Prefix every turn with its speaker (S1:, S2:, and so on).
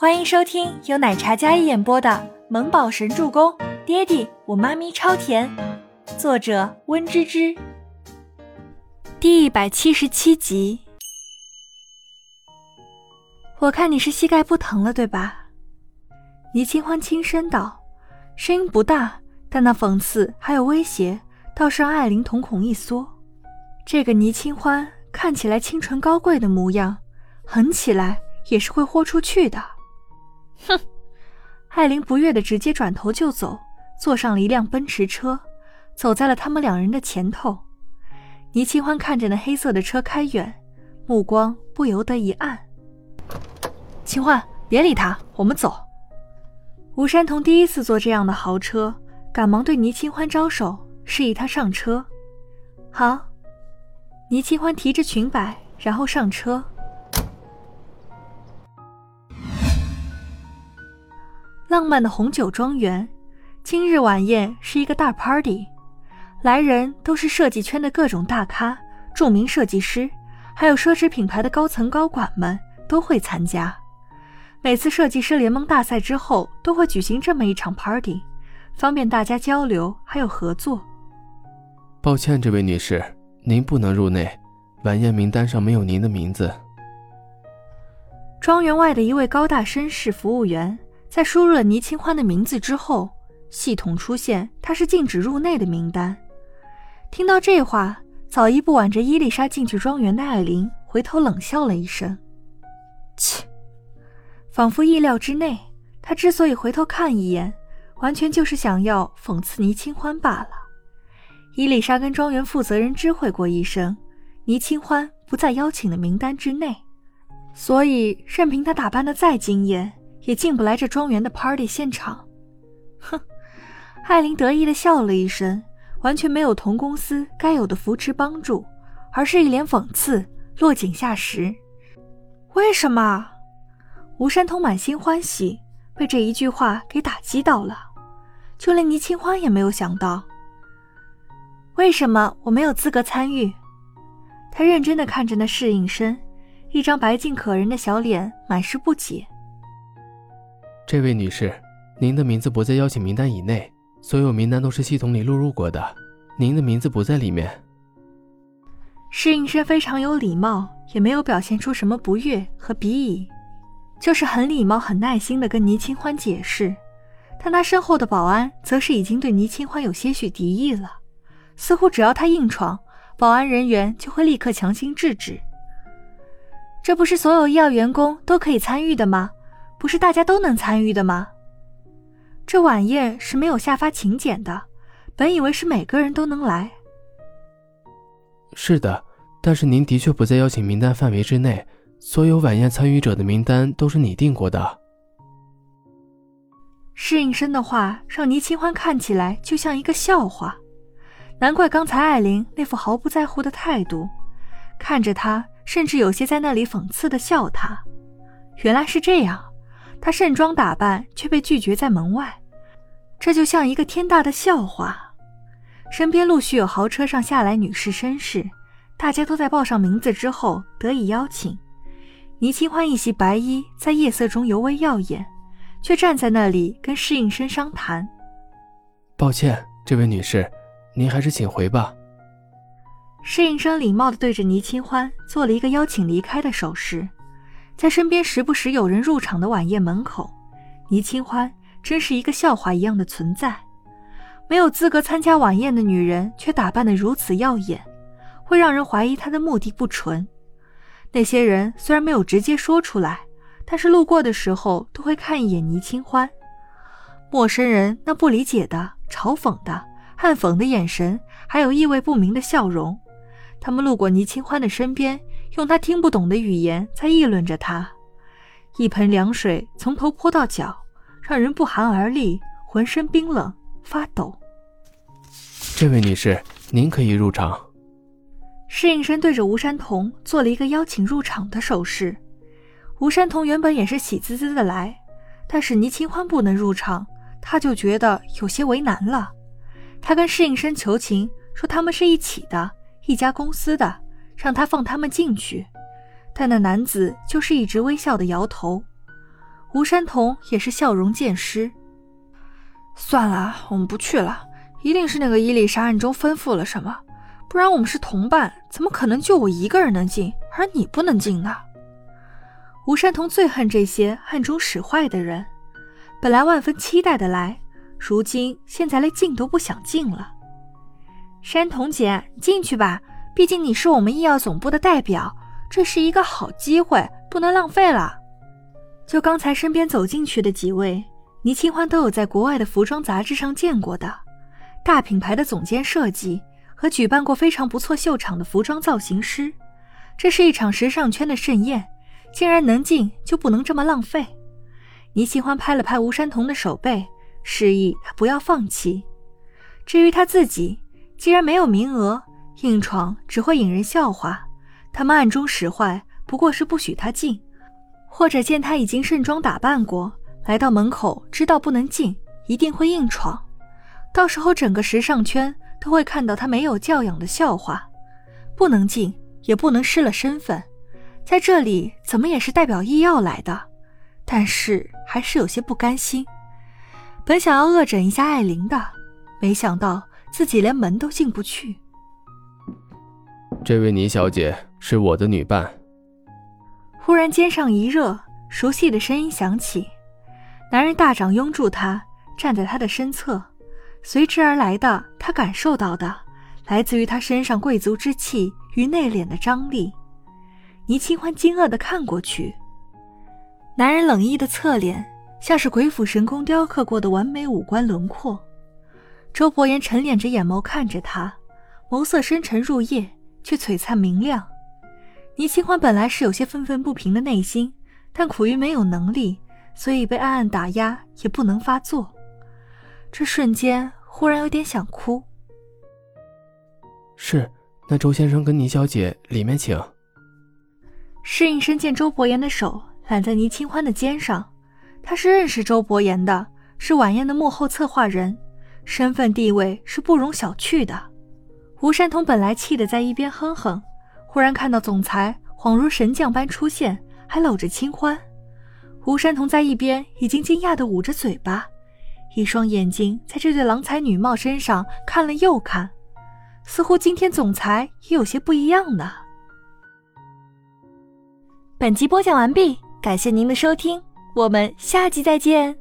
S1: 欢迎收听由奶茶嘉一演播的《萌宝神助攻》，爹地我妈咪超甜，作者温芝芝。第一百七十七集。我看你是膝盖不疼了，对吧？倪清欢轻声道，声音不大，但那讽刺还有威胁，倒是让艾琳瞳孔一缩。这个倪清欢看起来清纯高贵的模样，狠起来也是会豁出去的。哼，艾琳不悦的直接转头就走，坐上了一辆奔驰车，走在了他们两人的前头。倪清欢看着那黑色的车开远，目光不由得一暗。清欢，别理他，我们走。吴山童第一次坐这样的豪车，赶忙对倪清欢招手，示意他上车。好。倪清欢提着裙摆，然后上车。浪漫的红酒庄园，今日晚宴是一个大 party，来人都是设计圈的各种大咖、著名设计师，还有奢侈品牌的高层高管们都会参加。每次设计师联盟大赛之后，都会举行这么一场 party，方便大家交流还有合作。
S2: 抱歉，这位女士，您不能入内，晚宴名单上没有您的名字。
S1: 庄园外的一位高大绅士服务员。在输入了倪清欢的名字之后，系统出现他是禁止入内的名单。听到这话，早一步挽着伊丽莎进去庄园的艾琳回头冷笑了一声：“切！”仿佛意料之内，他之所以回头看一眼，完全就是想要讽刺倪清欢罢了。伊丽莎跟庄园负责人知会过一声，倪清欢不在邀请的名单之内，所以任凭她打扮的再惊艳。也进不来这庄园的 party 现场，哼！艾琳得意的笑了一声，完全没有同公司该有的扶持帮助，而是一脸讽刺，落井下石。为什么？吴山通满心欢喜，被这一句话给打击到了，就连倪清欢也没有想到。为什么我没有资格参与？他认真的看着那侍应生，一张白净可人的小脸，满是不解。
S2: 这位女士，您的名字不在邀请名单以内，所有名单都是系统里录入过的，您的名字不在里面。
S1: 侍应生非常有礼貌，也没有表现出什么不悦和鄙夷，就是很礼貌、很耐心的跟倪清欢解释。但他身后的保安则是已经对倪清欢有些许敌意了，似乎只要他硬闯，保安人员就会立刻强行制止。这不是所有医药员工都可以参与的吗？不是大家都能参与的吗？这晚宴是没有下发请柬的，本以为是每个人都能来。
S2: 是的，但是您的确不在邀请名单范围之内，所有晚宴参与者的名单都是你定过的。
S1: 侍应生的话让倪清欢看起来就像一个笑话，难怪刚才艾琳那副毫不在乎的态度，看着他甚至有些在那里讽刺的笑他，原来是这样。他盛装打扮，却被拒绝在门外，这就像一个天大的笑话。身边陆续有豪车上下来女士绅士，大家都在报上名字之后得以邀请。倪清欢一袭白衣在夜色中尤为耀眼，却站在那里跟侍应生商谈。
S2: 抱歉，这位女士，您还是请回吧。
S1: 侍应生礼貌地对着倪清欢做了一个邀请离开的手势。在身边时不时有人入场的晚宴门口，倪清欢真是一个笑话一样的存在。没有资格参加晚宴的女人，却打扮得如此耀眼，会让人怀疑她的目的不纯。那些人虽然没有直接说出来，但是路过的时候都会看一眼倪清欢。陌生人那不理解的、嘲讽的、暗讽的眼神，还有意味不明的笑容，他们路过倪清欢的身边。用他听不懂的语言在议论着他，一盆凉水从头泼到脚，让人不寒而栗，浑身冰冷发抖。
S2: 这位女士，您可以入场。
S1: 侍应生对着吴山童做了一个邀请入场的手势。吴山童原本也是喜滋滋的来，但是倪清欢不能入场，他就觉得有些为难了。他跟侍应生求情，说他们是一起的，一家公司的。让他放他们进去，但那男子就是一直微笑的摇头。吴山童也是笑容渐失。算了，我们不去了。一定是那个伊丽莎暗中吩咐了什么，不然我们是同伴，怎么可能就我一个人能进，而你不能进呢？吴山童最恨这些暗中使坏的人，本来万分期待的来，如今现在连进都不想进了。山童姐，进去吧，毕竟你是我们医药总部的代表，这是一个好机会，不能浪费了。就刚才身边走进去的几位，倪清欢都有在国外的服装杂志上见过的。大品牌的总监设计和举办过非常不错秀场的服装造型师，这是一场时尚圈的盛宴，竟然能进就不能这么浪费。倪清欢拍了拍吴山童的手背，示意他不要放弃。至于他自己，既然没有名额，硬闯只会引人笑话。他们暗中使坏，不过是不许他进，或者见他已经盛装打扮过来到门口，知道不能进，一定会硬闯。到时候，整个时尚圈都会看到他没有教养的笑话，不能进，也不能失了身份，在这里怎么也是代表医药来的，但是还是有些不甘心。本想要恶整一下艾琳的，没想到自己连门都进不去。
S2: 这位倪小姐是我的女伴。
S1: 忽然肩上一热，熟悉的声音响起，男人大掌拥住她，站在她的身侧。随之而来的，他感受到的，来自于他身上贵族之气与内敛的张力。倪清欢惊愕地看过去，男人冷意的侧脸，像是鬼斧神工雕刻过的完美五官轮廓。周伯言沉敛着眼眸看着他，眸色深沉入夜，却璀璨明亮。倪清欢本来是有些愤愤不平的内心，但苦于没有能力，所以被暗暗打压，也不能发作。这瞬间忽然有点想哭。
S2: 是，那周先生跟倪小姐里面请。
S1: 侍应生见周伯言的手揽在倪清欢的肩上，他是认识周伯言的，是晚宴的幕后策划人，身份地位是不容小觑的。吴山童本来气得在一边哼哼，忽然看到总裁恍如神将般出现，还搂着清欢，吴山童在一边已经惊讶的捂着嘴巴。一双眼睛在这对郎才女貌身上看了又看，似乎今天总裁也有些不一样呢。本集播讲完毕，感谢您的收听，我们下集再见。